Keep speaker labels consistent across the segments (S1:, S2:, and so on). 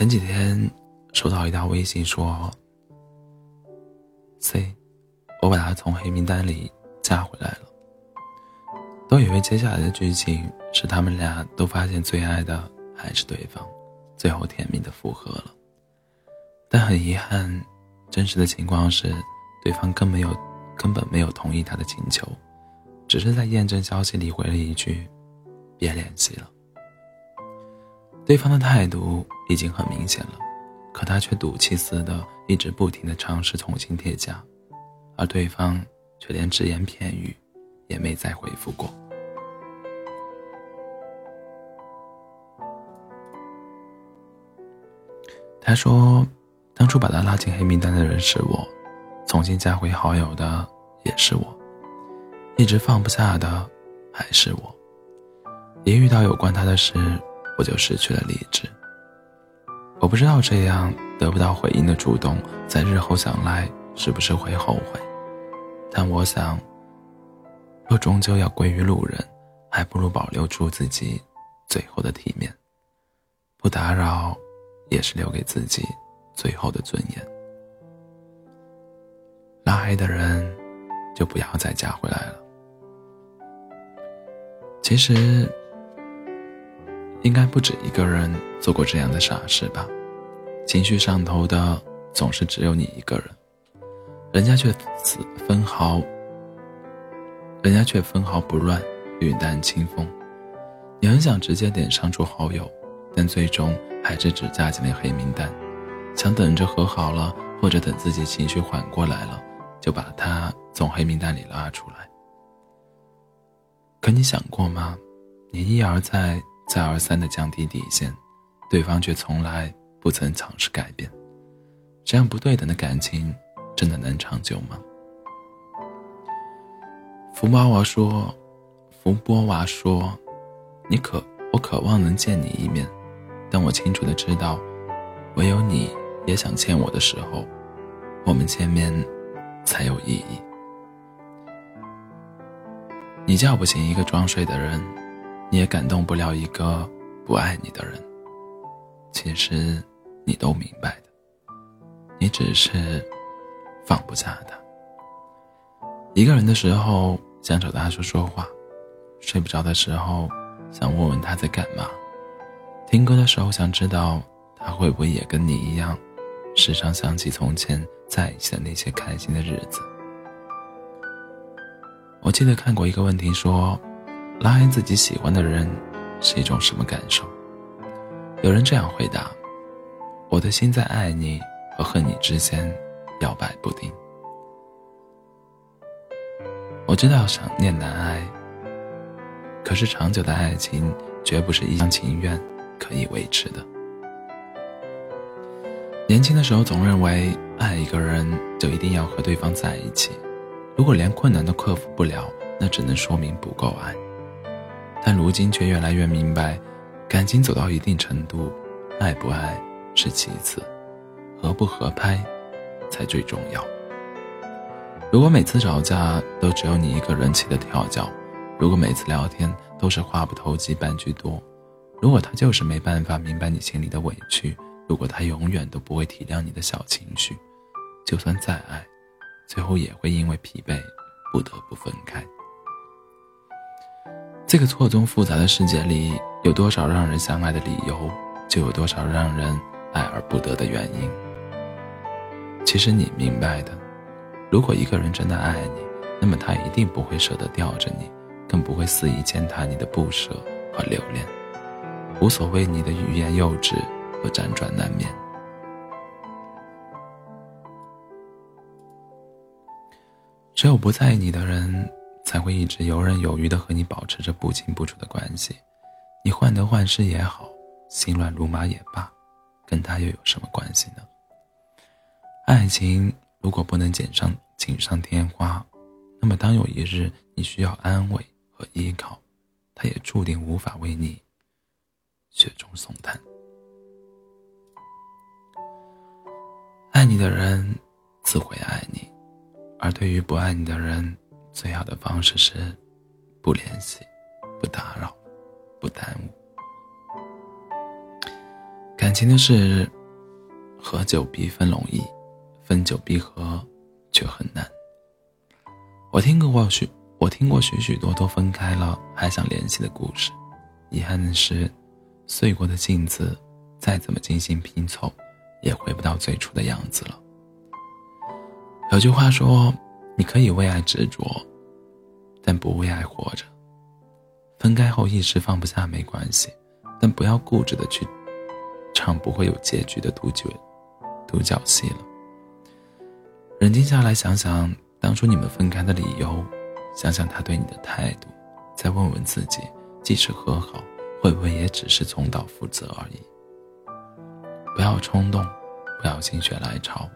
S1: 前几天收到一条微信说：“C，我把他从黑名单里加回来了。”都以为接下来的剧情是他们俩都发现最爱的还是对方，最后甜蜜的复合了。但很遗憾，真实的情况是，对方根本没有根本没有同意他的请求，只是在验证消息里回了一句：“别联系了。”对方的态度已经很明显了，可他却赌气似的一直不停的尝试重新添加，而对方却连只言片语也没再回复过。他说：“当初把他拉进黑名单的人是我，重新加回好友的也是我，一直放不下的还是我。一遇到有关他的事，我就失去了理智。我不知道这样得不到回应的主动，在日后想来是不是会后悔？但我想，若终究要归于路人，还不如保留住自己最后的体面，不打扰。”也是留给自己最后的尊严。拉黑的人，就不要再加回来了。其实，应该不止一个人做过这样的傻事吧？情绪上头的总是只有你一个人，人家却分毫，人家却分毫不乱，云淡清风。你很想直接点删除好友，但最终。还是只加进了黑名单，想等着和好了，或者等自己情绪缓过来了，就把他从黑名单里拉出来。可你想过吗？你一而再、再而三的降低底线，对方却从来不曾尝试改变，这样不对等的感情，真的能长久吗？福波娃说：“福波娃说，你渴，我渴望能见你一面。”但我清楚的知道，唯有你也想见我的时候，我们见面才有意义。你叫不醒一个装睡的人，你也感动不了一个不爱你的人。其实，你都明白的，你只是放不下他。一个人的时候想找他说说话，睡不着的时候想问问他在干嘛。听歌的时候，想知道他会不会也跟你一样，时常想起从前在一起的那些开心的日子。我记得看过一个问题，说拉黑自己喜欢的人是一种什么感受？有人这样回答：我的心在爱你和恨你之间摇摆不定。我知道想念难挨，可是长久的爱情绝不是一厢情愿。可以维持的。年轻的时候总认为爱一个人就一定要和对方在一起，如果连困难都克服不了，那只能说明不够爱。但如今却越来越明白，感情走到一定程度，爱不爱是其次，合不合拍才最重要。如果每次吵架都只有你一个人气得跳脚，如果每次聊天都是话不投机半句多。如果他就是没办法明白你心里的委屈，如果他永远都不会体谅你的小情绪，就算再爱，最后也会因为疲惫不得不分开。这个错综复杂的世界里，有多少让人相爱的理由，就有多少让人爱而不得的原因。其实你明白的，如果一个人真的爱你，那么他一定不会舍得吊着你，更不会肆意践踏你的不舍和留恋。无所谓你的欲言又止和辗转难眠。只有不在意你的人，才会一直游刃有余的和你保持着不清不楚的关系。你患得患失也好，心乱如麻也罢，跟他又有什么关系呢？爱情如果不能锦上锦上添花，那么当有一日你需要安慰和依靠，他也注定无法为你。雪中送炭。爱你的人自会爱你，而对于不爱你的人，最好的方式是不联系、不打扰、不耽误。感情的事，合久必分容易，分久必合却很难。我听过许我听过许许多多分开了还想联系的故事，遗憾的是，碎过的镜子，再怎么精心拼凑，也回不到最初的样子了。有句话说：“你可以为爱执着，但不为爱活着。”分开后一时放不下没关系，但不要固执的去唱不会有结局的独角独角戏了。冷静下来想想当初你们分开的理由，想想他对你的态度，再问问自己，即使和好，会不会也只是重蹈覆辙而已？不要冲动，不要心血来潮。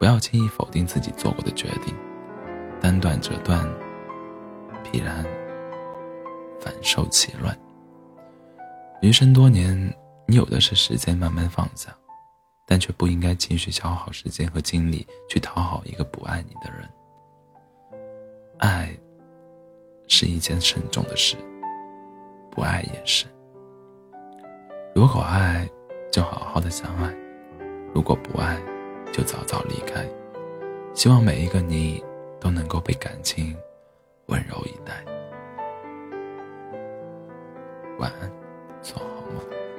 S1: 不要轻易否定自己做过的决定，单断则断，必然反受其乱。余生多年，你有的是时间慢慢放下，但却不应该继续消耗时间和精力去讨好一个不爱你的人。爱是一件慎重的事，不爱也是。如果爱，就好好的相爱；如果不爱，就早早离开，希望每一个你都能够被感情温柔以待。晚安，做好梦。